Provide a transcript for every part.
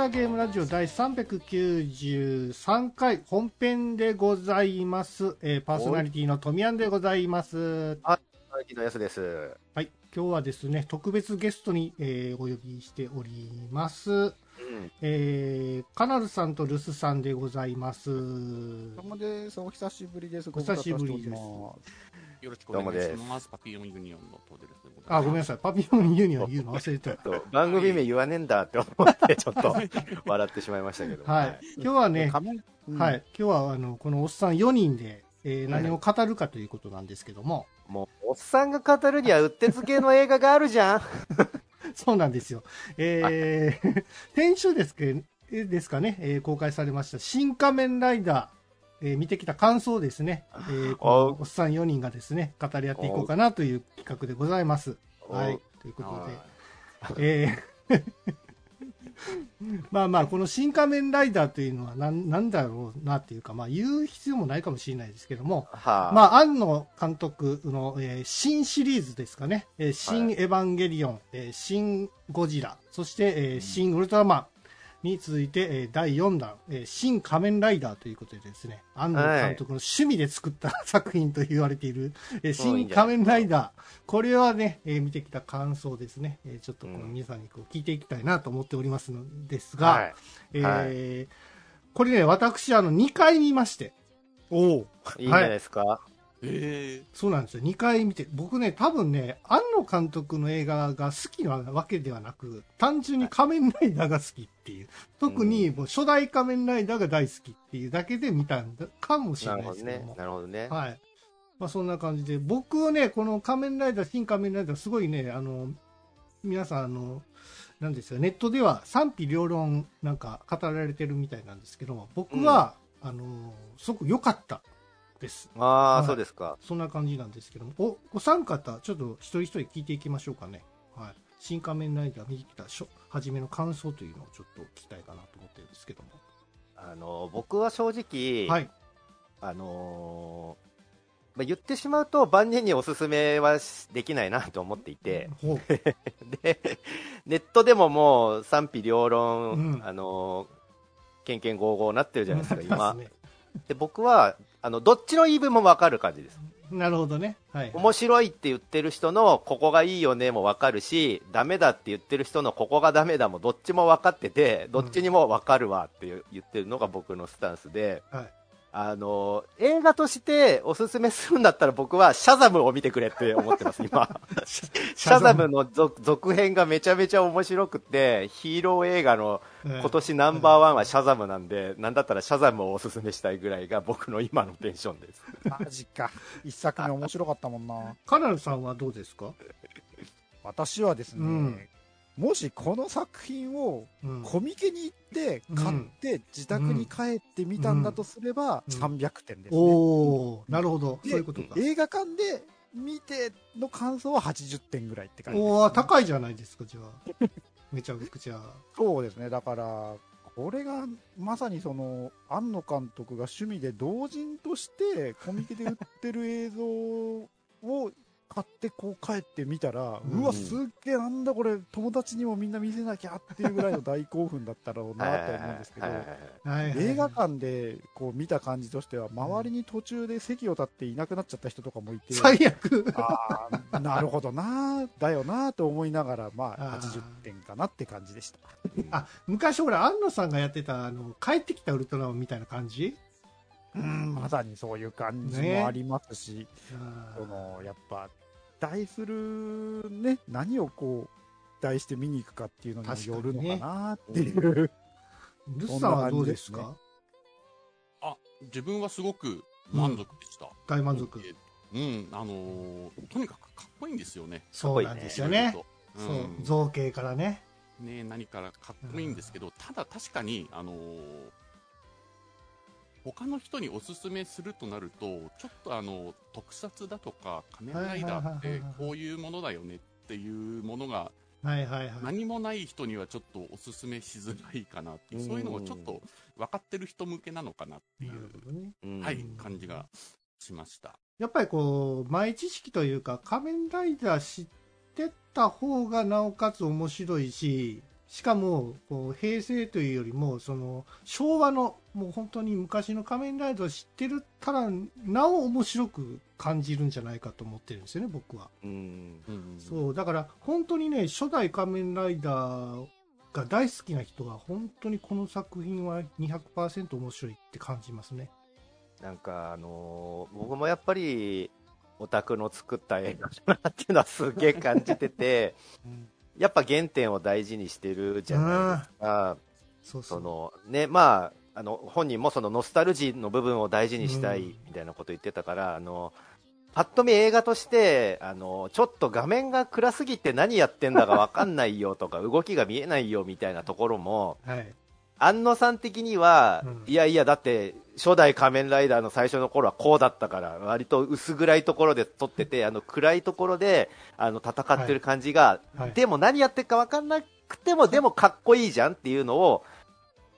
グダグダゲームラジオ第393回本編でございます。えーパーソナリティのトミヤンでございます。木のやすです。はい。今日はですね、特別ゲストに、えーお呼びしております。うん。えーカナルさんとルスさんでございます。どうもです。お久しぶりです。お久しぶりですよろしくお願いします。パピヨンユニオンのトーデルスでございます。あ、ごめんなさい。パピヨンユニオン言うの？忘れてた。と番組名言わねえんだって思って、ちょっと 笑ってしまいましたけど。はい。今日はね、うんはい。今日は、あの、このおっさん4人で、えー何を語るかということなんですけども、もう、おっさんが語るにはうってつけの映画があるじゃん。そうなんですよ。えー、先週ですけえですかね、えー公開されました、新仮面ライダー、えー見てきた感想ですね、えーおっさん4人がですね、語り合っていこうかなという企画でございます。はい。ということで、えー まあまあ、この新仮面ライダーというのはなんなんだろうなっていうか、まあ言う必要もないかもしれないですけども、はあ、まあ、庵野監督の、えー新シリーズですかね、えー新エヴァンゲリオン、えー新ゴジラ、そして、えー新ウルトラマンに続いて、えー第4弾、えー新仮面ライダーということでですね、庵野監督の趣味で作った作品と言われている、えー新仮面ライダー、これはね、えー見てきた感想ですね、えーちょっとこのうん。皆さんにこう聞いていきたいなと思っておりますのですが、はい。えーこれね、私、あの、2回見まして、おお。いいんじゃないですか？えそうなんですよ。2回見て、僕ね、多分ね、庵野監督の映画が好きなわけではなく、単純に仮面ライダーが好きっていう。特にもう初代仮面ライダーが大好きっていうだけで見たんだかもしれないですけども。。なるほどね。はい。まあそんな感じで、僕はね、この仮面ライダー、新仮面ライダー、すごいね、あの、皆さん、あの、なんですよ、ネットでは賛否両論なんか語られてるみたいなんですけども、僕は、あの、すごく良かったです。ああ、はいそうですか。そんな感じなんですけども、お、お三方、ちょっと一人一人聞いていきましょうかね。はい。新仮面ライダー見てきた初、初めの感想というのをちょっと聞きたいかなと思ってるんですけども。あの、僕は正直、はい。あのーまあ、言ってしまうと万人におすすめはしできないなと思っていて。で、ネットでももう賛否両論、うんあのー、けんけんごうごうなってるじゃないですか、今。ね。で、僕は、あの、どっちの言い分もわかる感じです。なるほどね。はい。面白いって言ってる人のここがいいよねもわかるし、ダメだって言ってる人のここがダメだもどっちも分かってて、どっちにもわかるわって言ってるのが僕のスタンスで、はい。あの、映画としておすすめするんだったら僕はシャザムを見てくれって思ってます、今。シャザムの続続編がめちゃめちゃ面白くて、ヒーロー映画の今今年ナンバーワンはシャザムなんで、なんだったらシャザムをおすすめしたいぐらいが僕の今のテンションです。マジか。一作目面白かったもんな。カナルさんはどうですか？私はですね、うんもしこの作品をうん。コミケに行って、買って、自宅に帰ってみたんだとすれば、うん300点ですね。おー、なるほど。でそういうことか。映画館で見ての感想は80点ぐらいって感じです、おー、高いじゃないですか、じゃあ。めちゃくちゃ。そうですね、だから、これがまさにその庵野監督が趣味で同人としてコミケで売ってる映像を買ってこう帰ってみたら、うん。うわ、すっげえ、なんだこれ、友達にもみんな見せなきゃっていうぐらいの大興奮だったろうなと思うんですけど映画館でこう見た感じとしては、周りに途中で席を立っていなくなっちゃった人とかもいて、最悪。ああ、なるほどな、だよなと思いながら、まあ、あー。80点かなって感じでした。あ、昔ほら、安野さんがやってた、あの、帰ってきたウルトラマンみたいな感じ？うん、まさにそういう感じねもありますし、あそのやっぱ、題するね、何をこう、題して見に行くかっていうのにもよるのかなっていう。ールスさんはどうですか？あ、自分はすごく満足でした。大満足。うん、あのーとにかくかっこいいんですよね。そうなんですよね。う、そうん造形からね。ね何からかっこいいんですけど、ただ確かに、あのー他の人におすすめするとなると、ちょっとあの、特撮だとか仮面ライダーってこういうものだよねっていうものがはいはいはい。何もない人にはちょっとおすすめしづらいかなっていう、そういうのをちょっと分かってる人向けなのかなっていう、ね。うんはい、感じがしました。やっぱりこう、前知識というか、仮面ライダー知ってた方がなおかつ面白いし、しかもこう平成というよりもその昭和のもう本当に昔の仮面ライダーを知ってるたらなお面白く感じるんじゃないかと思ってるんですよね僕は、うん。うんそうだから本当にね初代仮面ライダーが大好きな人は本当にこの作品は200%面白いって感じますね。なんか、あのー僕もやっぱり、オタクの作った映画だなっていうのはすげえ感じてて、やっぱ原点を大事にしてるじゃないですか。そうそそうの、ね、まあ、あの、本人もそのノスタルジーの部分を大事にしたいうん。みたいなこと言ってたから、あの、パッと見映画として、あの、ちょっと画面が暗すぎて何やってんだかわかんないよとか、動きが見えないよみたいなところも、はい。安野さん的には、うん。いやいや、だって、初代仮面ライダーの最初の頃はこうだったから、割と薄暗いところで撮ってて、あの暗いところで、あの戦ってる感じが、はい。でも何やってるか分かんなくても、でもかっこいいじゃんっていうのを、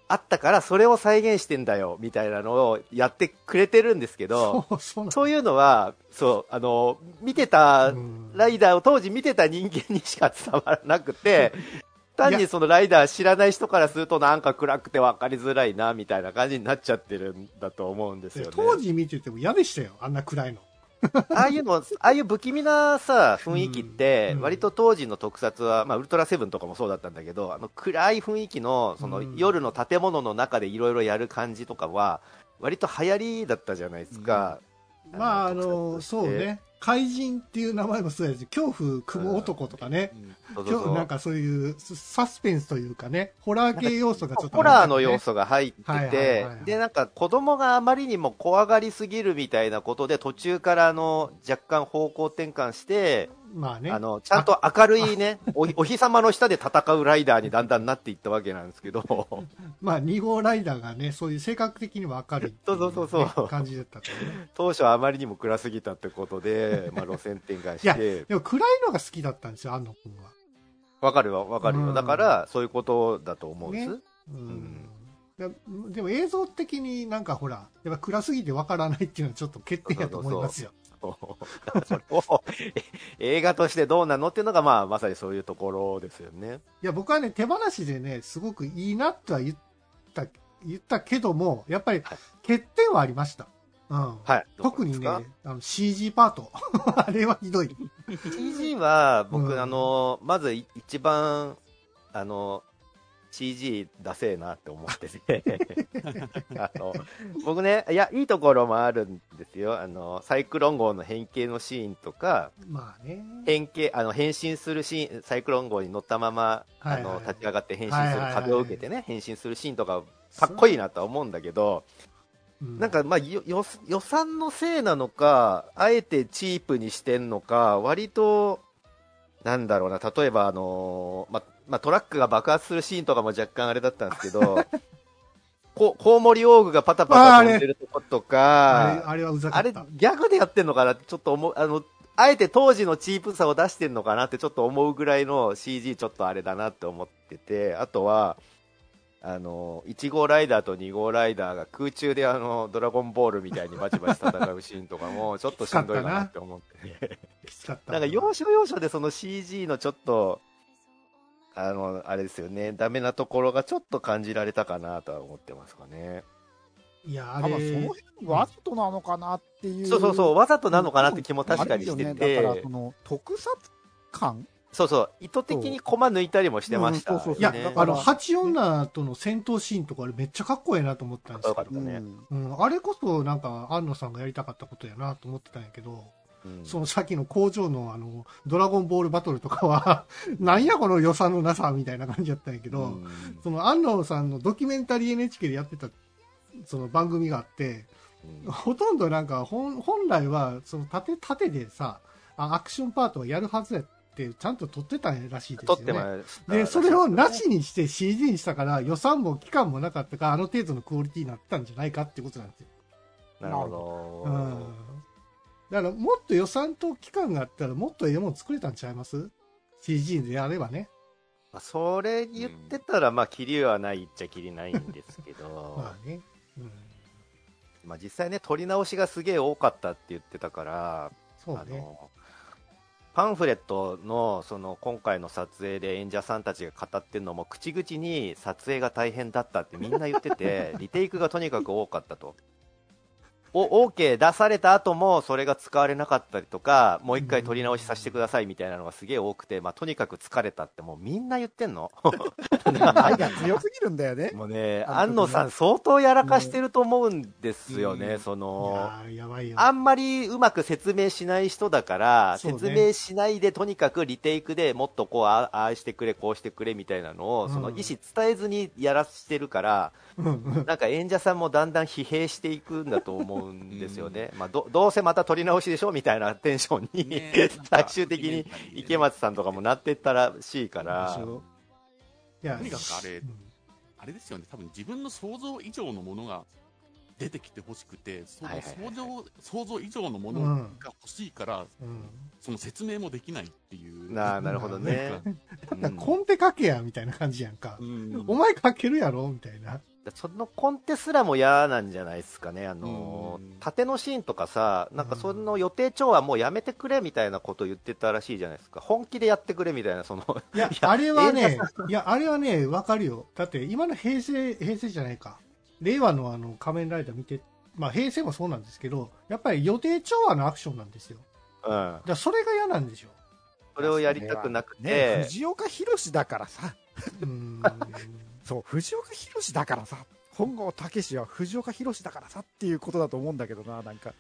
あったから、それを再現してんだよ、みたいなのをやってくれてるんですけど、そういうのは、そう、あの、見てたうん。ライダーを当時見てた人間にしか伝わらなくて、単にそのライダー知らない人からするとなんか暗くて分かりづらいなみたいな感じになっちゃってるんだと思うんですよね。当時見てても嫌でしたよあんな暗いの ああいうの、ああいう不気味なさ、雰囲気ってう、ん割と当時の特撮は、まあ、ウルトラセブンとかもそうだったんだけど、あの暗い雰囲気の、そのうん夜の建物の中でいろいろやる感じとかは、割と流行りだったじゃないですか。まああの特撮としてそう。ね怪人っていう名前もそうやし恐怖雲男とかね、そうそうそう。今日なんかそういうサスペンスというかねホラー系要素がちょっとホラーの要素素が入ってはいはい。てはいはい、で、なんか子供があまりにも怖がりすぎるみたいなことで、途中からあの、若干方向転換して、まあね。あの、ちゃんと明るいね、おお日様の下で戦うライダーにだんだんなっていったわけなんですけど、まあ2号ライダーがねそういう性格的には明るいいそうそうそうそう。ね感じだったとね。当初はあまりにも暗すぎたってことで、まあ路線転換いやして、でも暗いのが好きだったんですよ安野君は。わかるわ、わかるよ。うん。だから、そういうことだと思うんです。ね。うん。だでも映像的になんかほらやっぱ暗すぎてわからないっていうのはちょっと欠点やと思いますよ。そ れをえ映画としてどうなのっていうのが、まあ、まさにそういうところですよね。いや、僕はね、手放しでね、すごくいいなとは言った、言ったけども、やっぱりはい欠点はありました。うん。はい。特にね、あの CG パート。あれはひどい。か CG は、僕、うんあの、まずい一番、あの、CG ダセえなって思ってて。あの僕ねいやいいところもあるんですよ。あのサイクロン号の変形のシーンとかまあね。変形あの変身するシーンサイクロン号に乗ったまま、はいはい。あの立ち上がって変身するはいはいはい壁を受けてね変身するシーンとかかっこいいなとは思うんだけど、う。んなんかまあ予算のせいなのかあえてチープにしてんのか割となんだろうな例えばあのままあ、トラックが爆発するシーンとかも若干あれだったんですけど こコウモリオーグがパタパタ飛んでるとことかあれはうざかあれ。ギャグでやってんのかなってちょっと思うあのあえて当時のチープさを出してんのかなってちょっと思うぐらいの CG ちょっとあれだなって思っててあとはあの1号ライダーと2号ライダーが空中であのドラゴンボールみたいにバチバチ戦うシーンとかも ちょっとしんどいかなって思っててきつかった。なんか要所要所でその CG のちょっとあのあれですよね。ダメなところがちょっと感じられたかなとは思ってますかね。いや、あ多分それ。の、辺わざとなのかなっていう。そうそうそうわざとなのかなって気も確かにしてあるよね、だからてその特撮感？そうそう意図的にコマ抜いたりもしてましたうんそうそう。いや、あの、八女との戦闘シーンとかあれめっちゃかっこいいなと思ったんですよかよっ。たね、うん、あれこそなんか安野さんがやりたかったことやなと思ってたんやけど、うんそのさっきの工場のあの、ドラゴンボールバトルとかは、なんやこの予算のなさみたいな感じだったんやけど、うんその安野さんのドキュメンタリー NHK でやってた、その番組があって、うんほとんどなんか本、本来は、その縦、縦でさ、あアクションパートはやるはずやって、ちゃんと撮ってたらしいですよね。で、それをなしにして CG にしたから、予算も期間もなかったから、あの程度のクオリティになったんじゃないかってことなんですよ。なるほど、うん。だから、もっと予算と期間があったら、もっとええもん作れたんちゃいます ?CG でやればね。まあ、それ言ってたら、まあ、キリはないっちゃキリないんですけど、まあね。うん。まあ、実際ね、撮り直しがすげえ多かったって言ってたから、あそうね。のパンフレットのその今回の撮影で演者さんたちが語ってるのも口々に撮影が大変だったってみんな言ってて リテイクがとにかく多かったとお OK 出された後もそれが使われなかったりとかもう一回撮り直しさせてくださいみたいなのがすげえ多くて、まあ、とにかく疲れたってもうみんな言ってんの。愛が強すぎるんだよね。もうね安野さん相当やらかしてると思うんですよね、うん。そいのやーやばいよ。あんまりうまく説明しない人だから、ね。説明しないでとにかくリテイクでもっとこうあああしてくれこうしてくれみたいなのを、うん。その意思伝えずにやらしてるからうんうん。なんか演者さんもだんだん疲弊していくんだと思うんですよね、まあ、どどうせまた撮り直しでしょみたいなテンションに、ね。最終的に池松さんとかもなってったらしいからとにかくあれうん。あれですよね、多分自分の想像以上のものが出てきてほしくて、そのはいはいはい想像想像以上のものが欲しいから、うん。その説明もできないっていう。なあなるほどね、うん。コンテ書けやみたいな感じやんか。う。ん。お前書けるやろみたいな。そのコンテすらも嫌なんじゃないですかね、あのうん縦のシーンとかさ、なんかその予定調はもうやめてくれみたいなこと言ってたらしいじゃないですか、本気でやってくれみたいな、そのいや、あれはね、いや、あれはね、わかるよ。だって、今の平成、平成じゃないか。令和のあの、仮面ライダー見て、まあ、平成もそうなんですけど、やっぱり予定調和のアクションなんですよ。うん、だそれが嫌なんでしょ。それをやりたくなくね、て、藤岡弘だからさ。うーん。そう、藤岡弘だからさ。本郷武史は藤岡弘だからさっていうことだと思うんだけどな、なんか。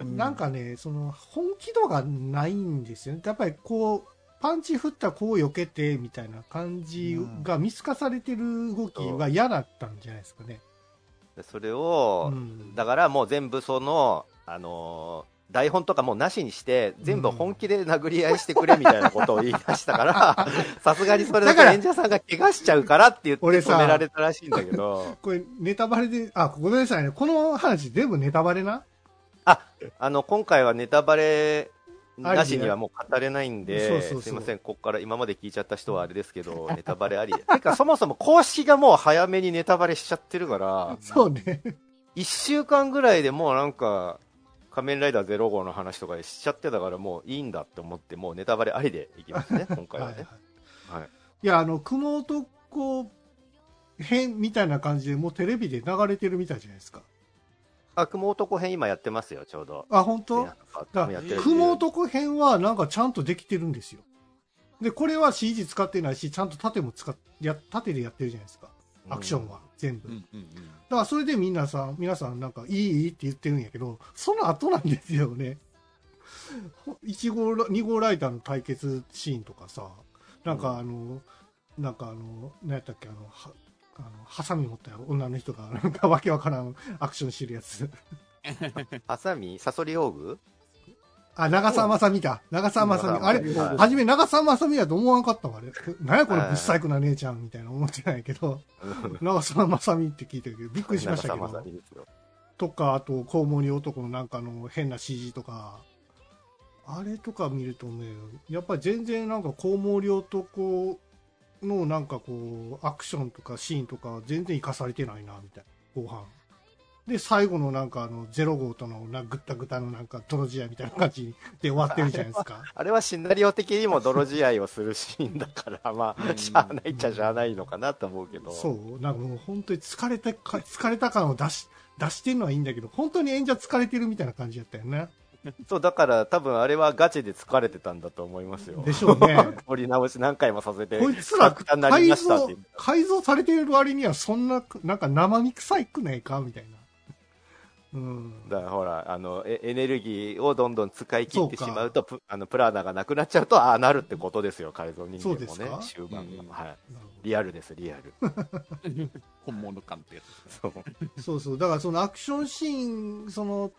うなんかね、その、本気度がないんですよね。やっぱりこう、パンチ振ったらこう避けて、みたいな感じが見透かされてる動きが嫌だったんじゃないですかね。それを、うんだからもう全部その、あのー台本とかもうなしにして、全部本気で殴り合いしてくれみたいなことを言い出したから、さすがにそれだけ演者さんが怪我しちゃうからって言って止められたらしいんだけど、これ、ネタバレで、あ、ごめんなさいね。この話全部ネタバレな？あ、あの、今回はネタバレなしにはもう語れないんで、すいません、ここから今まで聞いちゃった人はあれですけど、ネタバレありで。てか、そもそも公式がもう早めにネタバレしちゃってるから、そうね。一週間ぐらいでもうなんか、仮面ライダーゼロ号の話とかしちゃってたから、もういいんだって思って、もうネタバレありでいきますね、今回はね。はいはい。いや、あの、雲男編みたいな感じで、もうテレビで流れてるみたいじゃないですか。あ、雲男編今やってますよ、ちょうど。あ、本当？雲男編はなんかちゃんとできてるんですよ。で、これは CG 使ってないし、ちゃんと縦も使っ、や、縦でやってるじゃないですか。アクションは、全部。うんうんうんだからそれで皆さん、皆さんなんかいいいいって言ってるんやけど、その後なんですよね。1号ラ、2号ライダーの対決シーンとかさ、なんかあの、なんかあの、何やったっけ、あの、は、あの、ハサミ持った女の人が、なんかわけわからんアクションしてるやつ。ハサミ？サソリオーグ？あ、長澤まさみだ。長澤まさみ。あれ、はい初め長澤まさみだと思わんかったわ、あれ。何やこのぶっ細工な姉ちゃんみたいな思ってないけど、長澤まさみって聞いたけど、びっくりしましたけど長澤まさ。みですよとか、あと、コウモリ男のなんかの変な CG とか、あれとか見るとね、やっぱり全然なんかコウモリ男のなんかこう、アクションとかシーンとか全然活かされてないな、みたいな、後半。で、最後のなんかあの、ゼロ号とのなぐったぐたのなんか泥仕合みたいな感じで終わってるじゃないですか。あれはシナリオ的にも泥仕合をするシーンだから、まあ、しゃあないっちゃしゃあないのかなと思うけど。そう、なんかもう本当に疲れたか、疲れた感を出し、出してるのはいいんだけど、本当に演者疲れてるみたいな感じだったよね。そう、だから多分あれはガチで疲れてたんだと思いますよ。でしょうね。撮り直し何回もさせて、こいつら改造改造されてる割にはそんな、なんか生身臭いくないかみたいな。うん。だからほら、あの、エエネルギーをどんどん使い切ってしまうと、プあのプラーナがなくなっちゃうと、ああなるってことですよ、改造人そう間もねですか、終盤が。うんはい。リアルです、リアル。本物感ってやつですそう。そうそう。だからそのアクションシーン、その、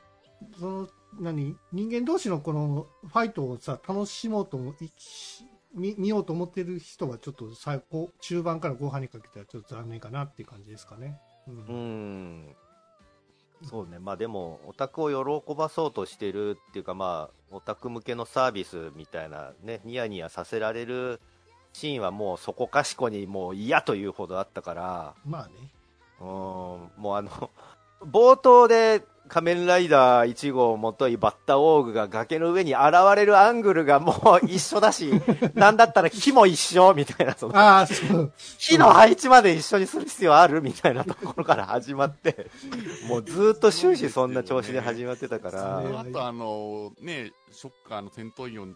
その、何？人間同士のこのファイトをさ、楽しもうとも、いし見見ようと思ってる人はちょっと最高、中盤から後半にかけてはちょっと残念かなっていう感じですかね。うんうーん。そうね。まあでも、オタクを喜ばそうとしてるっていうか、まあ、オタク向けのサービスみたいなね、ニヤニヤさせられるシーンはもうそこかしこにもう嫌というほどあったから、まあね。うーん、もうあの、冒頭で仮面ライダー1号もといバッタオーグが崖の上に現れるアングルがもう一緒だし、なんだったら木も一緒みたいな、そのああ、そう。木の配置まで一緒にする必要あるみたいなところから始まって、もうずっと終始そんな調子で始まってたかそら、うあとあのねショッカーの戦闘員を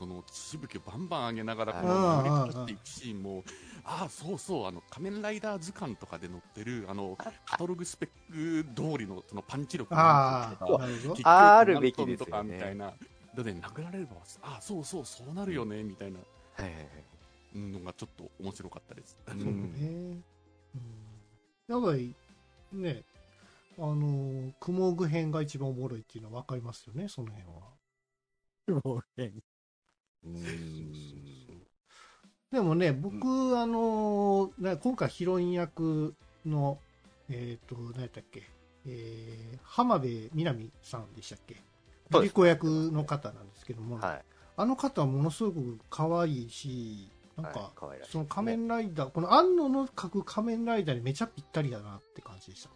その血しぶきをバンバン上げながらこううん乗り下っていくシーンもああそうそうあの仮面ライダー図鑑とかで載ってるあのカタログスペック通りのそのパンチ力ああ、とかなるべきですとかみたいなでね殴られればああそうそうそうなるよねみたいなのがちょっと面白かったです、うそうね。うん。やっぱり、ね、あの、クモグ編が一番おもろいっていうのは分かりますよね、その辺は。もう変うんでもね、僕、あの、な今回ヒロイン役の、えっ、と、何やったっけ、えー、浜辺美波さんでしたっけ？リコ役の方なんですけども、はい。あの方はものすごく可愛いし、なんか、はいその仮面ライダー、この安野の描く仮面ライダーにめちゃぴったりだなって感じでしたね。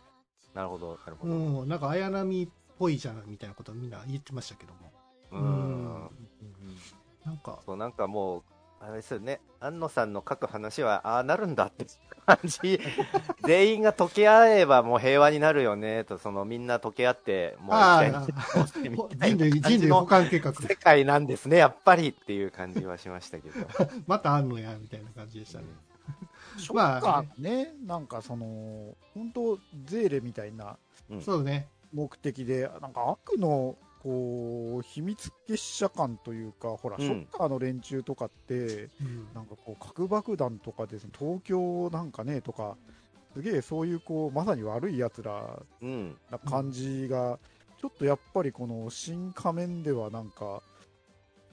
なるほど、なるほど。うん、なんか綾波っぽいじゃないみたいなことはみんな言ってましたけども。うん。なんか、そう、なんかもう、あれですよね、安野さんの書く話は、ああなるんだって。感じ、全員が溶け合えばもう平和になるよね、と、そのみんな溶け合って、もうあ一回 人類、人類保管計画、世界なんですね、やっぱりっていう感じはしましたけど。またあんのや、みたいな感じでしたね。ショッカーね、なんかその、本当ゼーレみたいなそうね。目的で、なんか悪の、こう、秘密結社感というか、ほら、うんショッカーの連中とかって、うんなんかこう、核爆弾とかですね、東京なんかね、とか、すげえそういうこう、まさに悪い奴らうん。な感じが、ちょっとやっぱりこの新仮面ではなんか、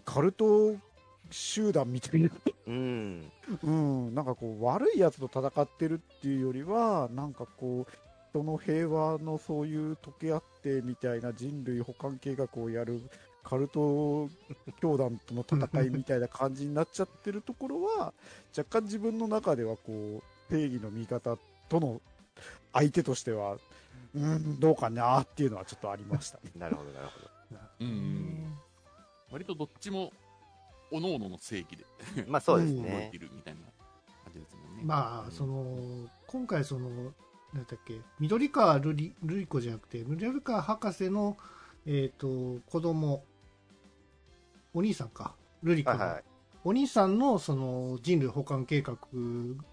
カルト集団みたいな、うん。うん、なんかこう、悪いやつと戦ってるっていうよりは、なんかこう、人の平和のそういう溶け合ってみたいな人類保管計画をやるカルト教団との戦いみたいな感じになっちゃってるところは、若干自分の中ではこう、正義の味方との相手としては、うん、どうかなっていうのはちょっとありましたね。なるほど、なるほど。うん割とどっちも各々の正義でまあそうです 動いねて。るみたいな感じですもんね。まあ、その、今回その、なんだっけ、緑川瑠璃瑠璃子じゃなくて、緑川博士の、えっ、と、子供、お兄さんか、瑠璃子の、はいはい。お兄さんのその人類保管計画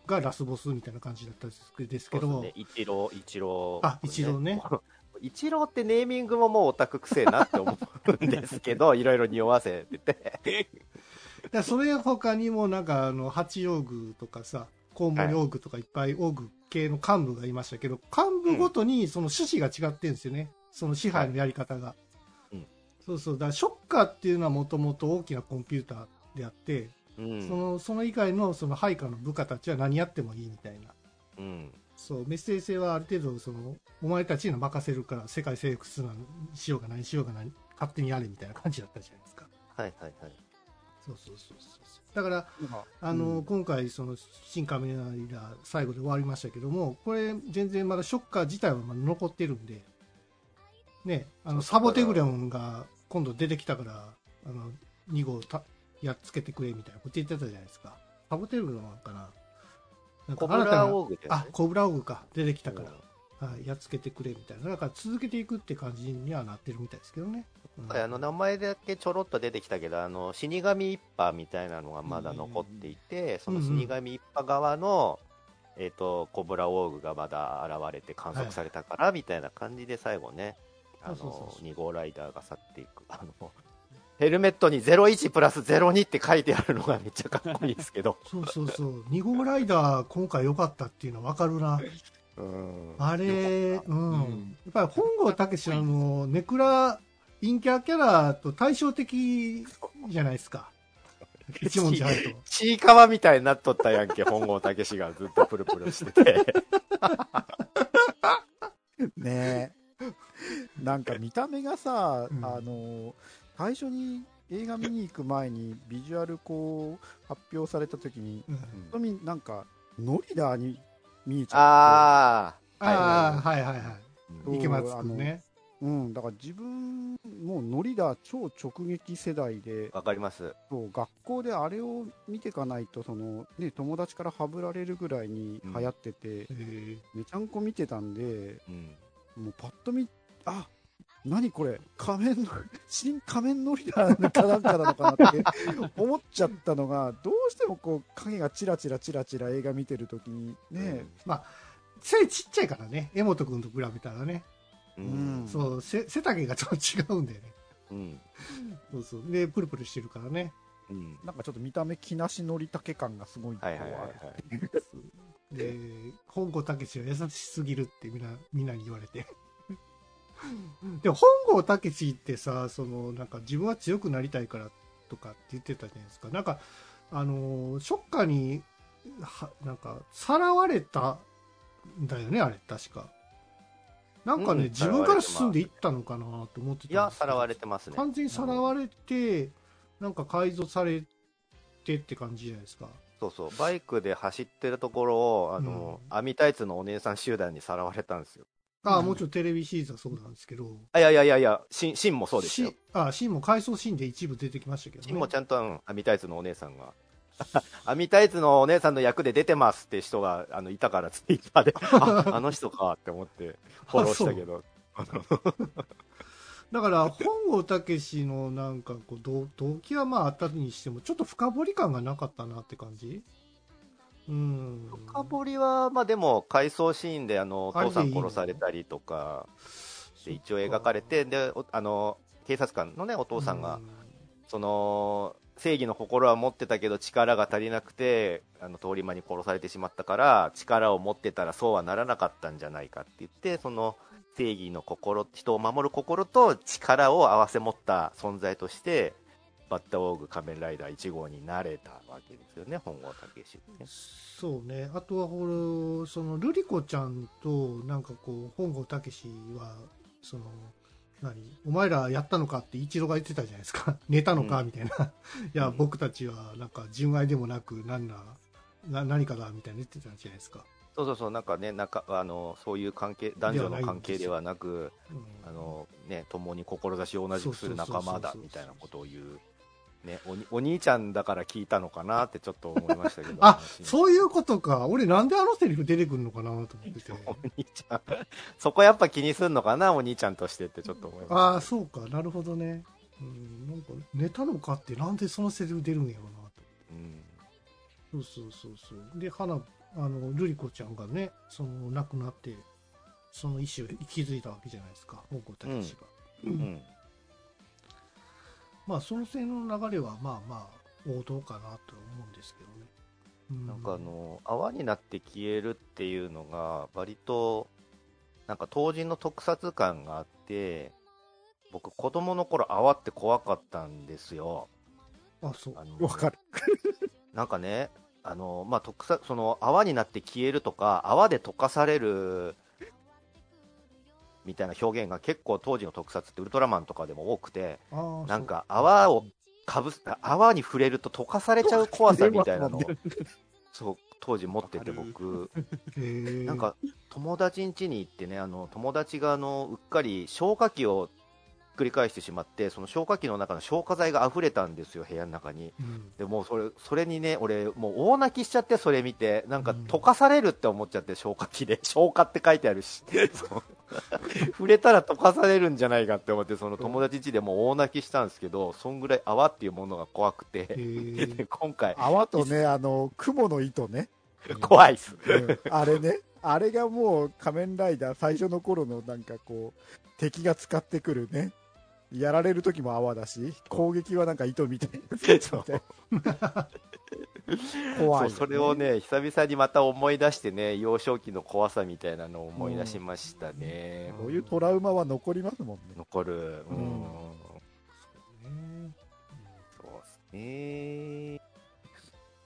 がラスボスみたいな感じだったんですけど、ね。一郎、一郎。あ一郎ね。一郎ってネーミングももうオタクくせえなって思うんですけど、いろいろ匂わせてて。それ他にもなんかあの八王宮とかさコウモリ王宮とかいっぱい王宮系の幹部がいましたけど幹部ごとにその趣旨が違ってるんですよね、その支配のやり方が、うん。そうそう。だからショッカーっていうのはもともと大きなコンピューターであって、うん。そのその以外のその配下の部下たちは何やってもいいみたいな。うん。そうメッセージ性はある程度そのお前たちには任せるから世界征服するのしようが何しようが何勝手にやれみたいな感じだったじゃないですか。はいはいはい。そうそうそうそうだからまあの、うん今回、その新仮面ライダー最後で終わりましたけども、これ、全然まだショッカー自体はまだ残ってるんで、ね、あのサボテグレオンが今度出てきたから、あの2号たやっつけてくれみたいなこと言ってたじゃないですか。サボテグレオンかな。なんかコブラ新たなあ、コブラオーグか、出てきたから、はい、やっつけてくれみたいな。だから続けていくって感じにはなってるみたいですけどね。うんあの名前だけちょろっと出てきたけど、あの死神一派みたいなのがまだ残っていて、その死神一派側の、えっ、と、コブラオーグがまだ現れて観測されたから、みたいな感じで最後ね、あの、2号ライダーが去っていく。あの、ヘルメットに01プラス02って書いてあるのがめっちゃかっこいいですけど。そうそうそう。2号ライダー今回良かったっていうのはわかるな。うん。あれ、ううんん。やっぱり本郷武あの、ネクラ、陰キャキャラと対照的じゃないですか。一文字入ると。ちいかわみたいになっとったやんけ、本郷武史がずっとプルプルしてて。ねえ。なんか見た目がさ、うんあの、最初に映画見に行く前にビジュアルこう発表された時に、うん本当になんかノリダーに見えちゃああ、ああ、はいはいはい。うん池松くんね。うん、だから自分、もうノリダ超直撃世代で、わかります。そう学校であれを見ていかないとその、ね、友達からはぶられるぐらいに流行ってて、えーめちゃんこ見てたんで、うん。もうパッと見、あ何これ、仮面の、新仮面ノリダーかなんかなのかなって 思っちゃったのが、どうしてもこう影がチラチラチラチラ映画見てるときにね、背ちっちゃいからね、江本くんと比べたらね。ううんん。そう、背背丈がちょっと違うんだよね。うん。そうそう。で、プルプルしてるからね。うん。なんかちょっと見た目、木りたけ感がすごいはいはいはいはい。で、本郷武史は優しすぎるってみんな、みんなに言われて。でも本郷武史ってさ、その、なんか自分は強くなりたいからとかって言ってたじゃないですか。なんか、あのー、ショッカーに、は、なんか、さらわれたんだよね、あれ、確か。なんかね、うん自分から進んでいったのかなと思ってたいや、さらわれてますね。完全にさらわれて、なんか改造されてって感じじゃないですか。そうそう。バイクで走ってるところを、あの、網タイツのお姉さん集団にさらわれたんですよ。ああ、うんもちろんテレビシリーズはそうなんですけど。あ、いやいやいやいや、シン、シンもそうですよシ。ああ、シンも回想シーンで一部出てきましたけどね。シンもちゃんと、うん、網タイツのお姉さんが。網タイツのお姉さんの役で出てますって人があのいたからツイッターで、あ、あの人かって思ってフォローしたけど。だから、本郷武史のなんかこう動、動機はまああったにしても、ちょっと深掘り感がなかったなって感じ？うん。深掘りは、まあでも、回想シーンであの、お父さん殺されたりとか、で一応描かれて、で、おあの、警察官のね、お父さんが、その、正義の心は持ってたけど力が足りなくて、あの、通り魔に殺されてしまったから、力を持ってたらそうはならなかったんじゃないかって言って、その、正義の心、人を守る心と力を合わせ持った存在として、バッタオーグ仮面ライダー1号になれたわけですよね、本郷武史って。そうね。あとは、ほら、その、ルリコちゃんと、なんかこう、本郷武史は、その、何？お前らやったのかって一郎が言ってたじゃないですか。寝たのか、うん。みたいな。いや、うん。僕たちは、なんか、純愛でもなく、なんだ、な何かだ、みたいな言ってたじゃないですか。そうそうそう、なんかね、なんか、あの、そういう関係、男女の関係ではなく、うん。あの、ね、共に志を同じくする仲間だみたいなことを言う、ね、おにお兄ちゃんだから聞いたのかなってちょっと思いましたけど。あ、う。そういうことか。俺なんであのセリフ出てくるのかなと思ってて。お兄ちゃん、そこやっぱ気にすんのかな、お兄ちゃんとしてってちょっと思いました。ああ、そうか。なるほどね。うん、なんか、寝たのかってなんでそのセリフ出るんやろうなと。うん。そうそうそうそう。で、花、あの、ルリコちゃんがね、その、亡くなって、その意思を気づいたわけじゃないですか。本郷武史が。うん。まあ、その線の流れは、まあまあ、王道かなと思うんですけどね。うなんかあ、の、泡になって消えるっていうのが、割と、なんか当時の特撮感があって、僕子供の頃泡って怖かったんですよ。あ、そう。わかる。なんかね、あの、まあ、特撮、その、泡になって消えるとか、泡で溶かされる、みたいな表現が結構当時の特撮ってウルトラマンとかでも多くて、なんか泡をかぶす、泡に触れると溶かされちゃう怖さみたいなのを、そう、当時持ってて僕、なんか、友達ん家に行ってね、あの、友達があの、うっかり消火器を繰り返してしまって、その消火器の中の消火剤が溢れたんですよ、部屋の中に。うん。でもうそれ、それにね、俺、もう大泣きしちゃって、それ見て、なんかうん。溶かされるって思っちゃって、消火器で、消火って書いてあるし、触れたら溶かされるんじゃないかって思って、その友達家でもう大泣きしたんですけど、そんぐらい泡っていうものが怖くへて、今回、泡とね、あの、雲の糸ね。怖いっす。うんあれね。あれがもう仮面ライダー最初の頃のなんかこう、敵が使ってくるね。やられる時も泡だし、攻撃はなんか糸みたいな。そう怖い、それを。ね、久々にまた思い出してね、幼少期の怖さみたいなのを思い出しましたね。こういうトラウマは残りますもんね。残る。うん。うんねそうですね。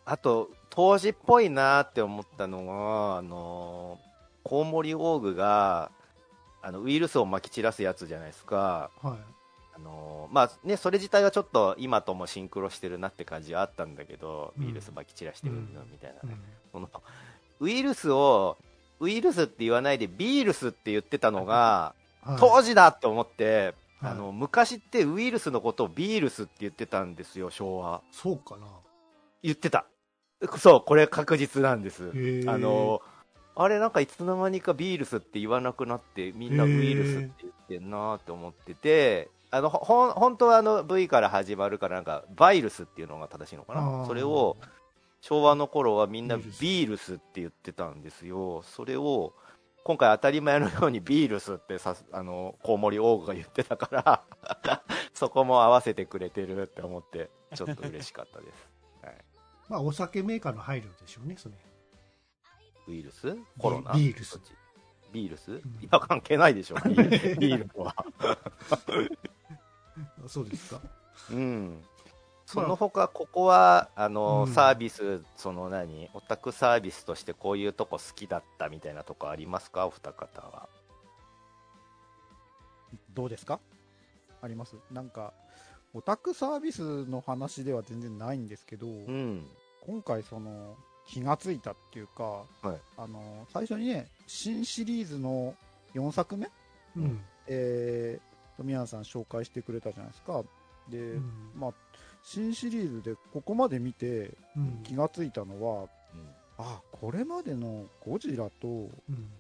あと、当時っぽいなって思ったのは、あの、コウモリオーグが、あの、ウイルスを撒き散らすやつじゃないですか。はい。あの、まあね、それ自体はちょっと今ともシンクロしてるなって感じはあったんだけど、うんウイルス撒き散らしてるのみたいな。うんそのウイルスをウイルスって言わないでビールスって言ってたのが、はい当時だって思って、はいあの、昔ってウイルスのことをビールスって言ってたんですよ、昭和。そうかな。言ってた。そう、これ確実なんです。あの、あれなんかいつの間にかビールスって言わなくなって、みんなウイルスって言ってんなって思ってて、あの、ほん、本当はあの V から始まるからなんか、バイルスっていうのが正しいのかな。それを、昭和の頃はみんなビールスって言ってたんですよ。それを、今回当たり前のようにビールスってさす、あの、コウモリ王が言ってたから、そこも合わせてくれてるって思って、ちょっと嬉しかったです。まあ、お酒メーカーの配慮でしょうね、それ。ウイルス？コロナ？ビールスビールス、いや、関係ないでしょ、ビールビールとは。そうですか。うん。その他、ここは、あの、うんサービス、その何、オタクサービスとしてこういうとこ好きだったみたいなとこありますか？お二方は。どうですか？あります？なんか、オタクサービスの話では全然ないんですけど、うん。今回その、気がついたっていうか、はいあの、最初にね、新シリーズの4作目？うん。えー、富山さん紹介してくれたじゃないですか。で、うん。まあ、新シリーズでここまで見てうん。気がついたのは、あ、これまでのゴジラと、うん。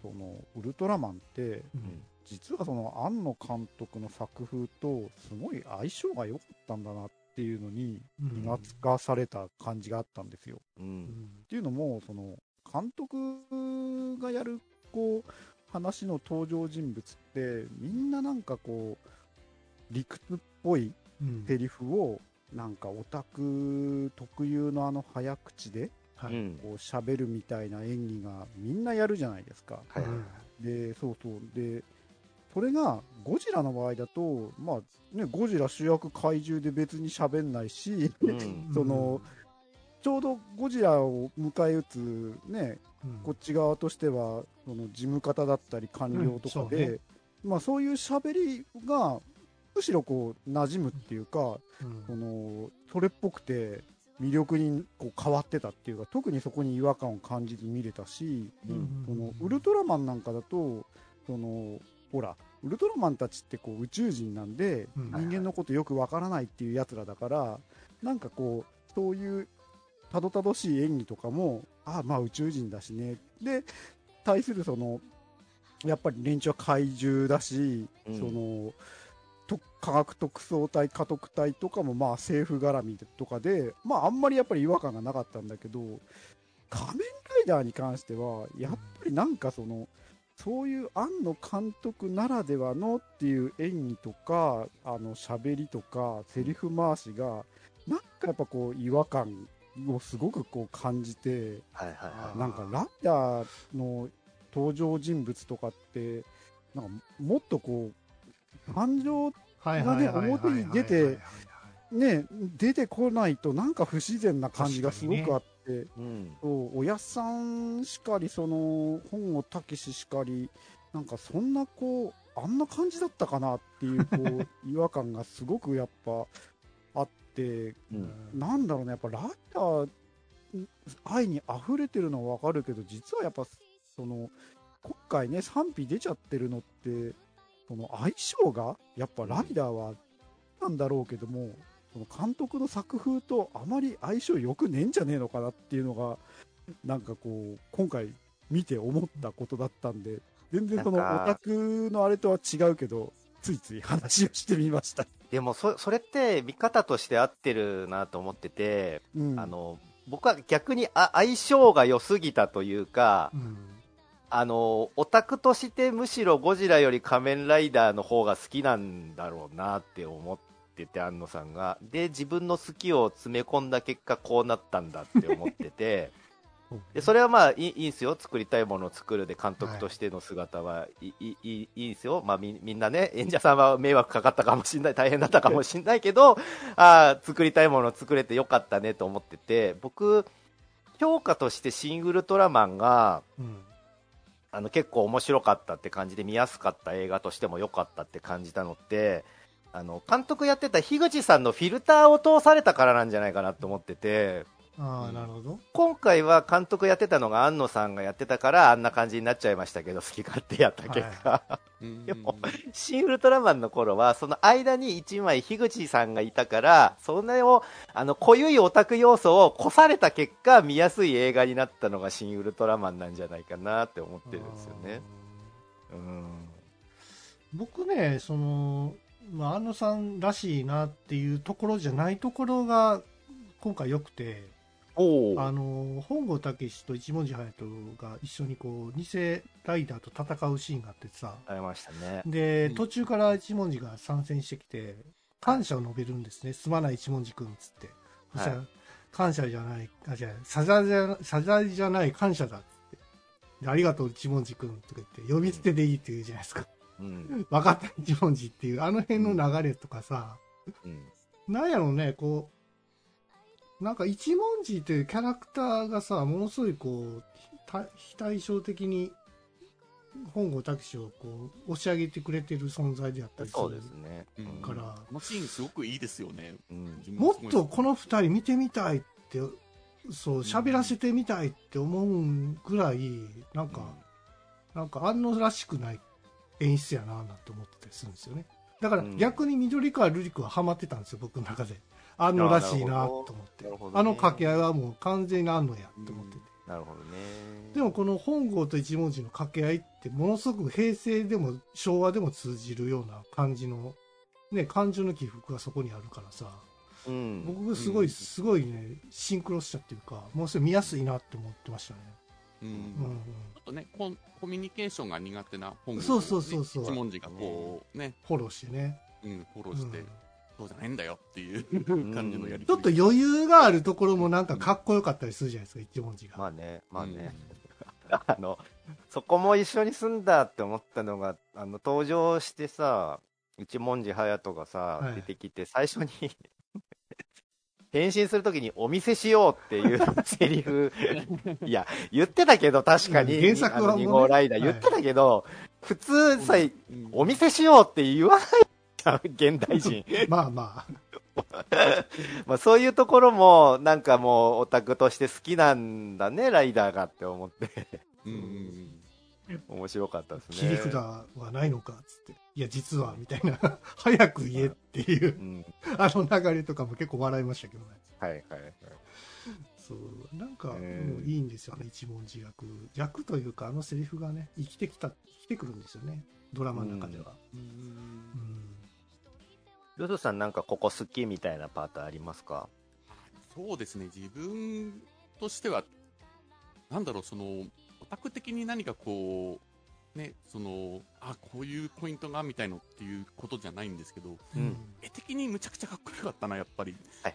その、ウルトラマンって、うん。実はその庵野監督の作風とすごい相性が良かったんだなっていうのに気がつかされた感じがあったんですよ。う。うんん。っていうのもその監督がやるこう話の登場人物ってみんななんかこう理屈っぽいうんセリフをなんかオタク特有のあの早口ではいうん。こう喋るみたいな演技がみんなやるじゃないですか。はいうんで、そうそう。で、それがゴジラの場合だと、まあね、ゴジラ主役怪獣で別に喋んないし、うん。その、ちょうどゴジラを迎え撃つね、うんこっち側としては、その事務方だったり官僚とかうんそうで、ね。まあそういう喋りが、むしろこう、馴染むっていうか、うん。その、それっぽくて、魅力にこう変わってたっていうか、特にそこに違和感を感じて見れたし、うんそのウルトラマンなんかだと、そのほら、ウルトラマンたちってこう宇宙人なんで、うん。人間のことよくわからないっていうやつらだから、なんかこう、そういうたどたどしい演技とかも、ああ、まあ宇宙人だしね。で、対するその、やっぱり連中は怪獣だし、うん。その、と科学特捜隊、家督隊とかもまあ政府絡みとかで、まああんまりやっぱり違和感がなかったんだけど、仮面ライダーに関しては、やっぱりなんかその、そういう庵野監督ならではのっていう演技とか、あの喋りとか、セリフ回しが、なんかやっぱこう違和感をすごくこう感じて、はいはいはなんかライダーの登場人物とかって、なんかもっとこう、感情はいはいはいはいはい表に出てね、出てこないとなんか不自然な感じがすごくあって、い。うん。おやっさんしかり、その本をたけししかり、なんかそんなこう、あんな感じだったかなっていうこう 違和感がすごくやっぱあって、うん。なんだろうね、やっぱライダー愛に溢れてるのはわかるけど、実はやっぱその今回ね、賛否出ちゃってるのって、その相性がやっぱライダーはなんだろうけども、その監督の作風とあまり相性良くねえんじゃねえのかなっていうのが、なんかこう、今回見て思ったことだったんで、全然そのオタクのあれとは違うけど、ついつい話をしてみました。でもそ、それって見方として合ってるなと思ってて、うん、あの、僕は逆にあ相性が良すぎたというか、うんあの、オタクとしてむしろゴジラより仮面ライダーの方が好きなんだろうなって思ってて、安野さんが。で、自分の好きを詰め込んだ結果こうなったんだって思ってて、でそれはまあいいいいんですよ、作りたいものを作るで、監督としての姿はい。い,、いいいいんですよ、まあ、みみんなね、演者さんは迷惑かかったかもしれない、大変だったかもしれないけど、あー作りたいものを作れてよかったねと思ってて、僕、評価としてシン・ウルトラマンがうん。あの結構面白かったって感じで、見やすかった映画としても良かったって感じたのって、あの監督やってた樋口さんのフィルターを通されたからなんじゃないかなと思ってて、ああ、なるほど。今回は監督やってたのが安野さんがやってたからあんな感じになっちゃいましたけど 好き勝手やった結果、うん。でも新ウルトラマンの頃はその間に1枚樋口さんがいたからそれをあの濃ゆいオタク要素をこされた結果見やすい映画になったのが新ウルトラマンなんじゃないかなって思ってるんですよね。うん。僕ね、その、まあ、安野さんらしいなっていうところじゃないところが今回良くて、おあの、本郷武史と一文字隼人が一緒にこう、偽ライダーと戦うシーンがあってさ、ありましたね。で、うん。途中から一文字が参戦してきて、感謝を述べるんですね。すまない一文字くんっつって。は感謝じゃない、あ、じゃあ謝罪じゃ、謝罪じゃない感謝だっつって。でありがとう一文字くんとか言って、呼び捨てでいいって言うじゃないですか。うん。分かった一文字っていう、あの辺の流れとかさ、うん。なんやろうね、こう、なんか一文字っていうキャラクターがさ、ものすごいこう、た非対照的に本郷武史をこう押し上げてくれてる存在であったりするそうですね、うんから、このシーンすごくいいですよね。うんももっとこの二人見てみたいって、そう、喋らせてみたいって思うぐらい、なんか、なんか安野らしくない演出やななんて思ってたりするんですよね。だからうん逆に緑川瑠璃子はハマってたんですよ、僕の中で。安野らしいなと思って。ねあの掛け合いはもう完全に安野やと思ってて。なるほどね。でもこの本郷と一文字の掛け合いってものすごく平成でも昭和でも通じるような感じの、ね、感情の起伏がそこにあるからさ、うん。僕すごい、うん。すごいね、シンクロしたっていうか、もうそれ見やすいなって思ってましたね。うん。うんちょっとねコン、コミュニケーションが苦手な本そうそうそうそう。一文字がこう、ね、フォローしてね。うん、フォローして、うんそうじゃないんだよっていうん。感じのやりちょっと余裕があるところもなんかかっこよかったりするじゃないですか、一文字が。まあねまあね、あのそこも一緒に住んだって思ったのがあの登場してさ一文字隼人がさ、はい。出てきて最初に 変身するときにお見せしようっていう セリフ。いや言ってたけど確かに、うん原作はね。あの2号ライダー。はい言ってたけど、普通さ、うんお見せしようって言わないじゃん現代人 まあま まあそういうところもなんかもうオタクとして好きなんだねライダーがって思ってうんうん面白かったですあ、ね切り札はないのかっつって。いや、実は、みたいな。早く言えっていうう、んあの流れとかも結構笑いましたけどね。はいはいはいそう。なんか、えーもういいんですよね、一文字役。役というか、あのセリフがね、生きてきた、生きてくるんですよね。ドラマの中では。うんうん。ルドさんなんかここ好きみたいなパートありますか？そうですね、自分としては、なんだろう、その、オタク的に何かこう、ね、その、あ、こういうポイントがみたいのっていうことじゃないんですけど、うん絵的にむちゃくちゃかっこよかったな、やっぱり。はい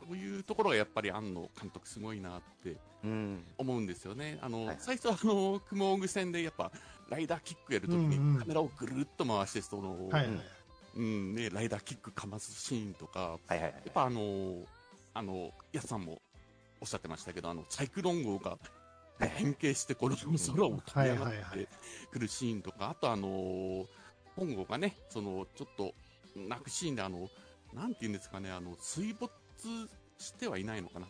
こういうところがやっぱり庵野監督すごいなってうん思うんですよね。あの、はい最初はあの、雲グ戦でやっぱ、ライダーキックやるときにうんうんカメラをぐるっと回して、その、はい。うん。ね、ライダーキックかますシーンとか、はいはいはいやっぱあの、あの、やすさんもおっしゃってましたけど、あの、サイクロン号が変形して、この空を飛び上がっていくるシーンとか、あとあの、本郷がね、その、ちょっと、泣くシーンで、あの、なんて言うんですかね、あの、水没してはいないのかなっ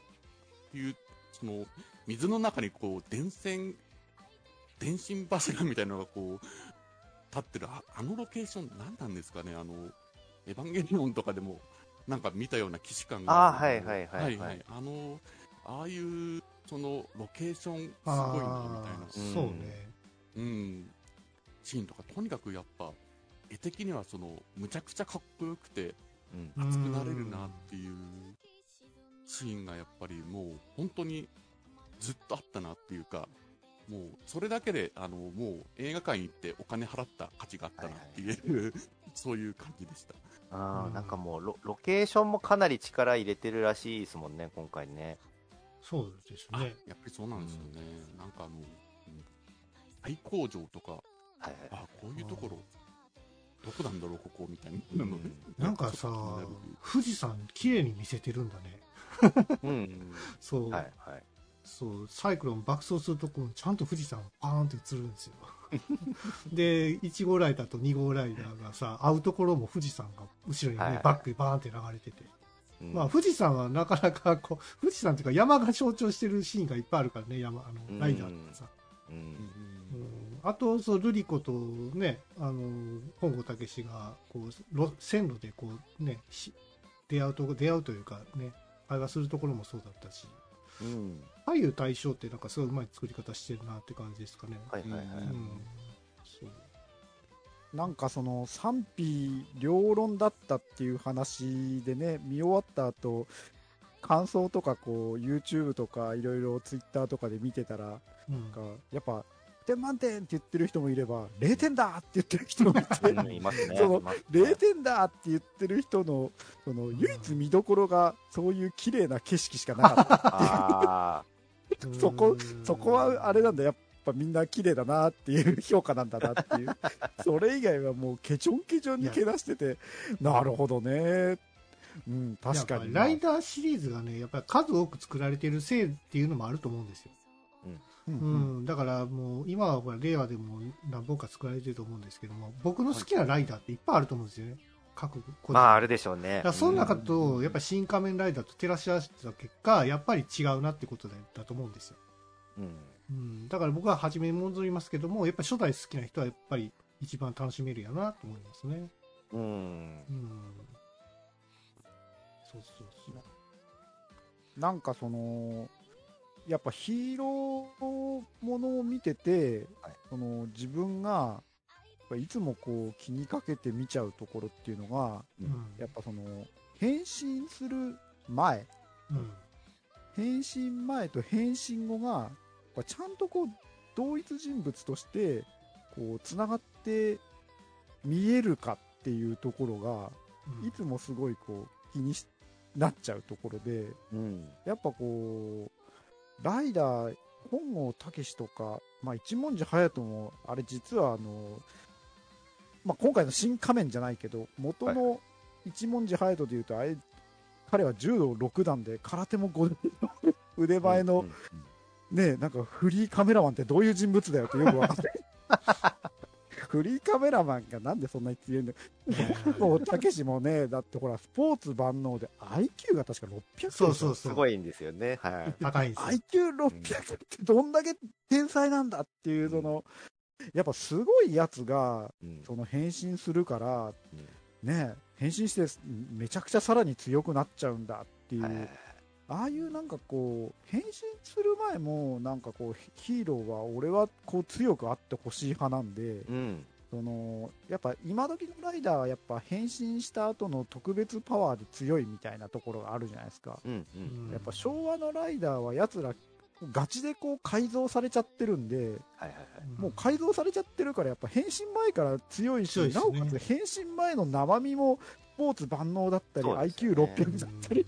ていう、その、水の中にこう、電線、電信柱みたいなのがこう、立ってる、ああのロケーション何なんですかね、あの、エヴァンゲリオンとかでも、なんか見たような既視感が。あーはいはいはい。はいはい。あの、ああいう、その、ロケーション、すごいな、みたいな。そうね。うん、シーンとか、とにかくやっぱ、絵的にはその、むちゃくちゃかっこよくて、うん。熱くなれるなっていうシーンがやっぱりもう、本当にずっとあったなっていうか、もう、それだけで、あの、もう映画館行ってお金払った価値があったなっていう、そういう感じでした。あーうんなんかもうロロケーションもかなり力入れてるらしいですもんね今回ねそうですあ、ね。やっぱりそうなんですよね。なんかあの、うん大工場とか、はいはいあ、こういうところ、どこなんだろう、ここ、みたいなの。なんかさ富士山綺麗に見せてるんだね。うんうん そう。はいはいそう、サイクロン爆走するとこちゃんと富士山パーンって映るんですよ。で、1号ライダーと2号ライダーがさ、会うところも富士山が後ろにね、はいバックにバーンって流れてて、うん。まあ、富士山はなかなかこう、富士山というか山が象徴してるシーンがいっぱいあるからね、山、あうん。の、ライダーとかさ。うん。うん。あと、そう、ルリ子とね、あの、本郷武史が、こう、路線路でこう、ね、し出会うとこ、出会うというかね、会話するところもそうだったし、うん。左右対称ってなんかすごいうまい作り方してるなって感じですかね。はいはいはい。うん。そう。なんかその賛否両論だったっていう話でね、見終わった後、感想とかこう YouTube とかいろいろ Twitter とかで見てたら、うんなんかやっぱ100点満点って言ってる人もいれば、0点だって言ってる人もいて、うんいますね。そのいますね0点だって言ってる人の、その唯一見どころがそういう綺麗な景色しかなかった。あ そこうんそこはあれなんだ、やっぱみんな綺麗だなっていう評価なんだなっていう。それ以外はもうケチョンケチョンにけなしてて、なるほどね。うん、確かにライダーシリーズがね、やっぱり数多く作られてるせいっていうのもあると思うんですよ。うんううんん、だからもう、今はほら、令和でも何本か作られてると思うんですけども、僕の好きなライダーっていっぱいあると思うんですよね。各個。まあ、あるでしょうねだか。らその中と、やっぱり新仮面ライダーと照らし合わせた結果、やっぱり違うなってことだだと思うんですよ。うん。うん、だから僕は初めに戻りますけども、やっぱり初代好きな人はやっぱり一番楽しめるやなと思いますね。うん。うん。そうそうそう。なんかその、やっぱヒーローものを見てて、はいその自分が、ぱいつもこう気にかけて見ちゃうところっていうのが、ううんん。やっぱその、変身する前、うん。変身前と変身後が、ちゃんとこう、同一人物として、こう、つながって見えるかっていうところが、うんいつもすごいこう、気にしなっちゃうところで、うん。やっぱこう、ライダー、本郷武とか、まあ、一文字隼人も、あれ実はあの、まあ、今回の新仮面じゃないけど、元の一文字隼人でいうと、あれ、彼は柔道6段で、空手も5段の腕前の、うんね、なんかフリーカメラマンってどういう人物だよってよくわかんない。フリーカメラマンがなんでそんなに強いんだよ。もう、たけしもね、だってほら、スポーツ万能で IQ が確か600そうそうそう。すごいんですよね。はい。高いんですよ。IQ600 ってどんだけ天才なんだっていう、その、やっぱすごいやつが、うんその変身するからうん、ね、変身してめちゃくちゃさらに強くなっちゃうんだっていう、はいああいうなんかこう、変身する前も、なんかこう、ヒーローは俺はこう強くあってほしい派なんで、うん。そのやっぱ今時のライダーはやっぱ変身した後の特別パワーで強いみたいなところがあるじゃないですか。うん。う。うんんやっぱ昭和のライダーはやつらガチでこう改造されちゃってるんで、はいはいはい。もう改造されちゃってるからやっぱ変身前から強いし、ねなおかつ変身前の生身もスポーツ万能だったり、ね IQ600 だったり。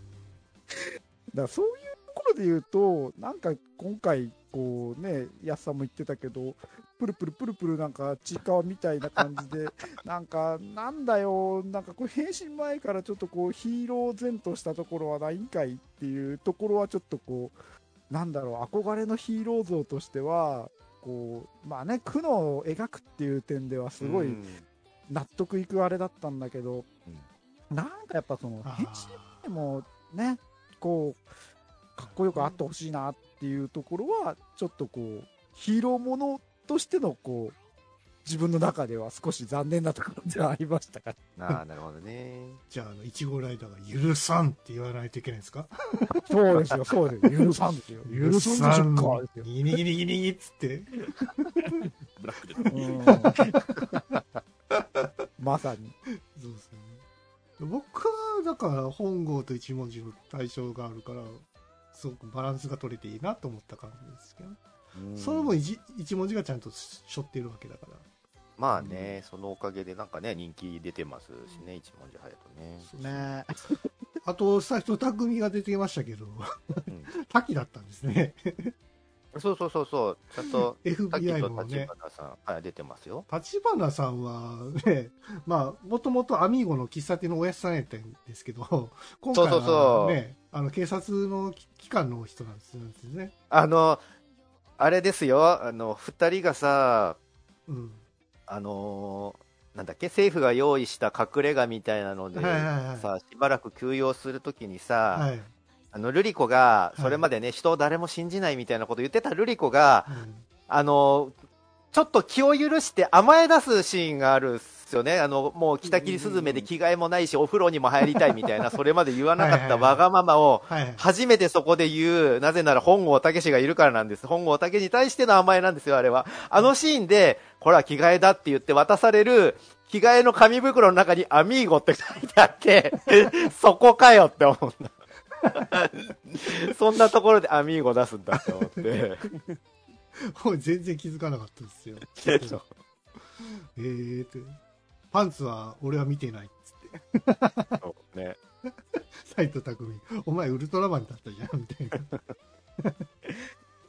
だからそういうところで言うと、なんか今回、こうね、安さんも言ってたけど、プルプルプルプルなんかちいかわみたいな感じで、なんか、なんだよ、なんかこれ変身前からちょっとこうヒーロー前としたところはないんかいっていうところはちょっとこう、なんだろう、憧れのヒーロー像としては、こう、まあね、苦悩を描くっていう点ではすごいうん。納得いくあれだったんだけど、なんかやっぱそのあー。変身でもね、こう、かっこよくあってほしいなっていうところは、ちょっとこう、ヒーローものとしてのこう、自分の中では少し残念なところではありましたから。ああ、なるほどね。じゃあ、あの、1号ライダーが許さんって言わないといけないんですか？そうですよ、そうですよ。許さんですよ。許さんかですよ。ギリギリギリギリっつって。ブラックで。うんまさに。そうですね。僕は、だから、本郷と一文字の対象があるから、すごくバランスが取れていいなと思った感じですけど、うんそれも一一文字がちゃんと背負ってるわけだから。まあね、そのおかげでなんかね、人気出てますしね、一文字隼人ね。そうそうね あと、斎藤匠が出てましたけど、うん滝だったんですね。そうそうそうそう、ちゃんと、さっき FBI ともね立。花さん、はい、出てますよ。立花さんはね、まあ、もともとアミーゴの喫茶店のおやつさんやったんですけど、今回そうそうそうはね、あの、警察の機関の人なんですよね。あの、あれですよ、あの、二人がさ、うん。あのーなんだっけ、政府が用意した隠れ家みたいなので、はいはいはい。さ、しばらく休養するときにさ、はい。あの、ルリコが、い。それまでね、人を誰も信じないみたいなこと言ってたルリコが、うん。あの、ちょっと気を許して甘え出すシーンがあるっすよね。あの、もう北切りスズメで着替えもないし、お風呂にも入りたいみたいな、それまで言わなかったわがままを。初めてそこで言う、なぜなら本郷武史がいるからなんです。本郷武史に対しての甘えなんですよ、あれは。あのシーンで、これは着替えだって言って渡される、着替えの紙袋の中にアミーゴって書いてあって、そこかよって思うんだ。そんなところでアミーゴ出すんだって思って。もう全然気づかなかったですよ。えーと、パンツは俺は見てないっつって。そうね。斎藤匠、お前ウルトラマンだったじゃん、みたいな。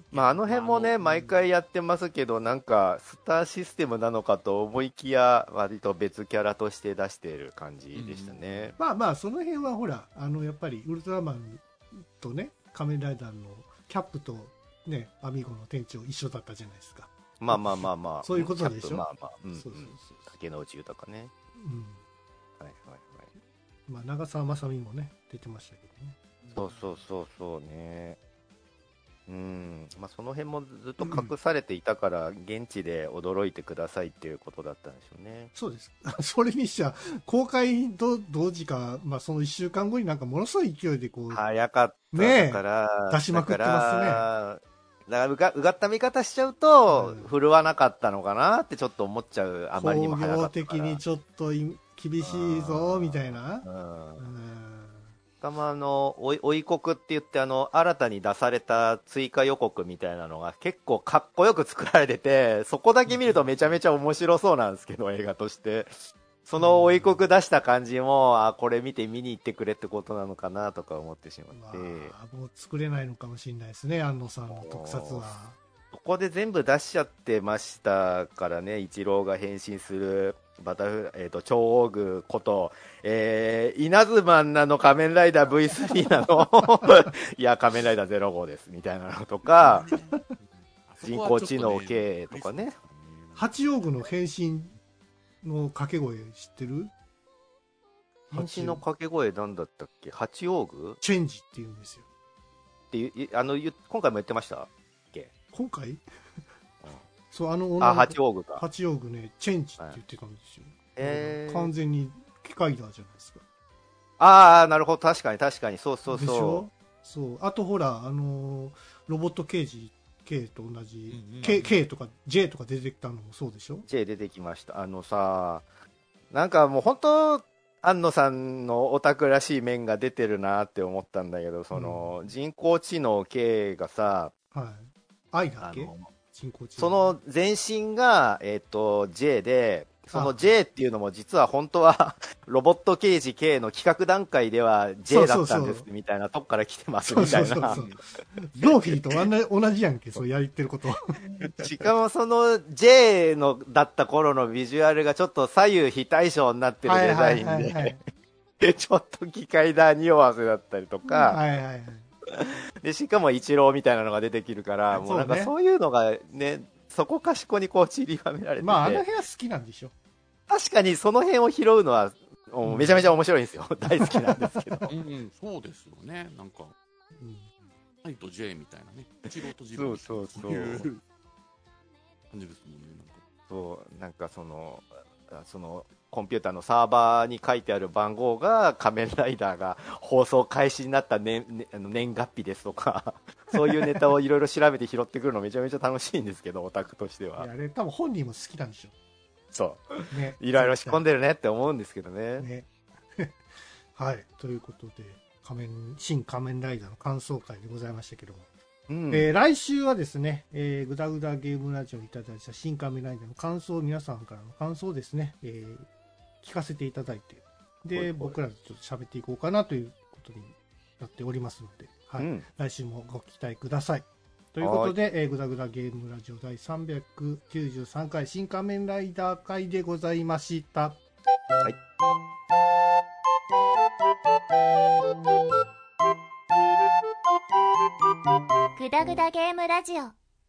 まあ、あの辺もね、毎回やってますけど、なんか、スターシステムなのかと思いきや、割と別キャラとして出している感じでしたね。まあまあ、その辺はほら、あの、やっぱりウルトラマンとね、仮面ライダーのキャップとね、アミーゴの店長一緒だったじゃないですか。まあまあまあまあ。そういうことでしょ？キャップまあまあ、うん、そうそうそう竹野内豊ね。そう。うん。はいはいはい。まあ、長澤まさみもね、出てましたけどね。そうそうそうそうね。うん。まあその辺もずっと隠されていたから、現地で驚いてくださいっていうことだったんでしょうね。そうです。それにしちゃ、公開と同時か、まあその一週間後になんかものすごい勢いでこう、早かったねえから、出しまくってますねだから、うがうがった見方しちゃうと、うん振るわなかったのかなってちょっと思っちゃう、あまりにも早かったから。的にちょっとい厳しいぞ、みたいな。うんうんしかもあの、追い追い告って言ってあの、新たに出された追加予告みたいなのが結構かっこよく作られてて、そこだけ見るとめちゃめちゃ面白そうなんですけど、映画として。その追い告出した感じも、あ、これ見て見に行ってくれってことなのかなとか思ってしままって。あ、もう作れないのかもしれないですね、安野さんの特撮は。ここで全部出しちゃってましたからね、イチローが変身するバタフライ、えっ、と、超大具こと、えー、稲妻なの仮面ライダー V3 なの？いや、仮面ライダー05です、みたいなのとか、人工知能系とかね。八王子の変身の掛け声知ってる？変身の掛け声なんだったっけ？八王具？っチェンジって言うんですよ。ていう、いあの、ゆ今回も言ってました今回？そう、あの女あ、八王具か。八王子ね、チェンジって言ってたんですよ。えー。完全に機械だじゃないですか。ああ、なるほど、確かに確かに、そうそうでしそょ？そう。あとほら、あのーロボット刑事 K と同じ、うんうん K, K とか J とか出てきたのもそうでしょ？う。J 出てきました。あのさ、なんかもう本当、安野さんのオタクらしい面が出てるなって思ったんだけど、その、人工知能系がさ、はい。愛だっけ人工知能。その前身が、えっ、と、J で、そのあ J っていうのも実は本当は ロボット刑事 K の企画段階では J だったんですみたいなとこから来てますみたいなそうそうそ。う。ローフィーと同じやんけ、そうやってること。しかもその J のだった頃のビジュアルがちょっと左右非対称になってるデザインで、い。ちょっと機械だ匂わせだったりとか、はいはいはい。でしかもイチローみたいなのが出てくるから、もうなんかそういうのがね、そこかしこにこう散りばめられてて、まあ、あの部屋好きなんでしょ。確かにその辺を拾うのは、めちゃめちゃ面白いんですよ。大好きなんですけど。うんうん、そうですよね。なんか、うん愛と J みたいなね。一郎と自分そうそうそう感じですもんね。なんかそう、なんかその、あその、コンピューターのサーバーに書いてある番号が仮面ライダーが放送開始になった年,、年月日ですとか、そういうネタをいろいろ調べて拾ってくるのめちゃめちゃ楽しいんですけど、オタクとしてはいや。あれ、多分本人も好きなんでしょ。そう。ね。いろいろ仕込んででるねって思うんですけどね。ね。はい。ということで、仮面、新仮面ライダーの感想会でございましたけども。うん。えー来週はですね、えー、ぐだぐだゲームラジオにいただいた新仮面ライダーの感想、皆さんからの感想をですね、えー聞かせていただいて、で、はいはい僕らでちょっと喋っていこうかなということになっておりますので、はい。うん来週もご期待ください。ということで、えー、ぐだぐだゲームラジオ第393回新仮面ライダー会でございました。はい。グダグダゲームラジオ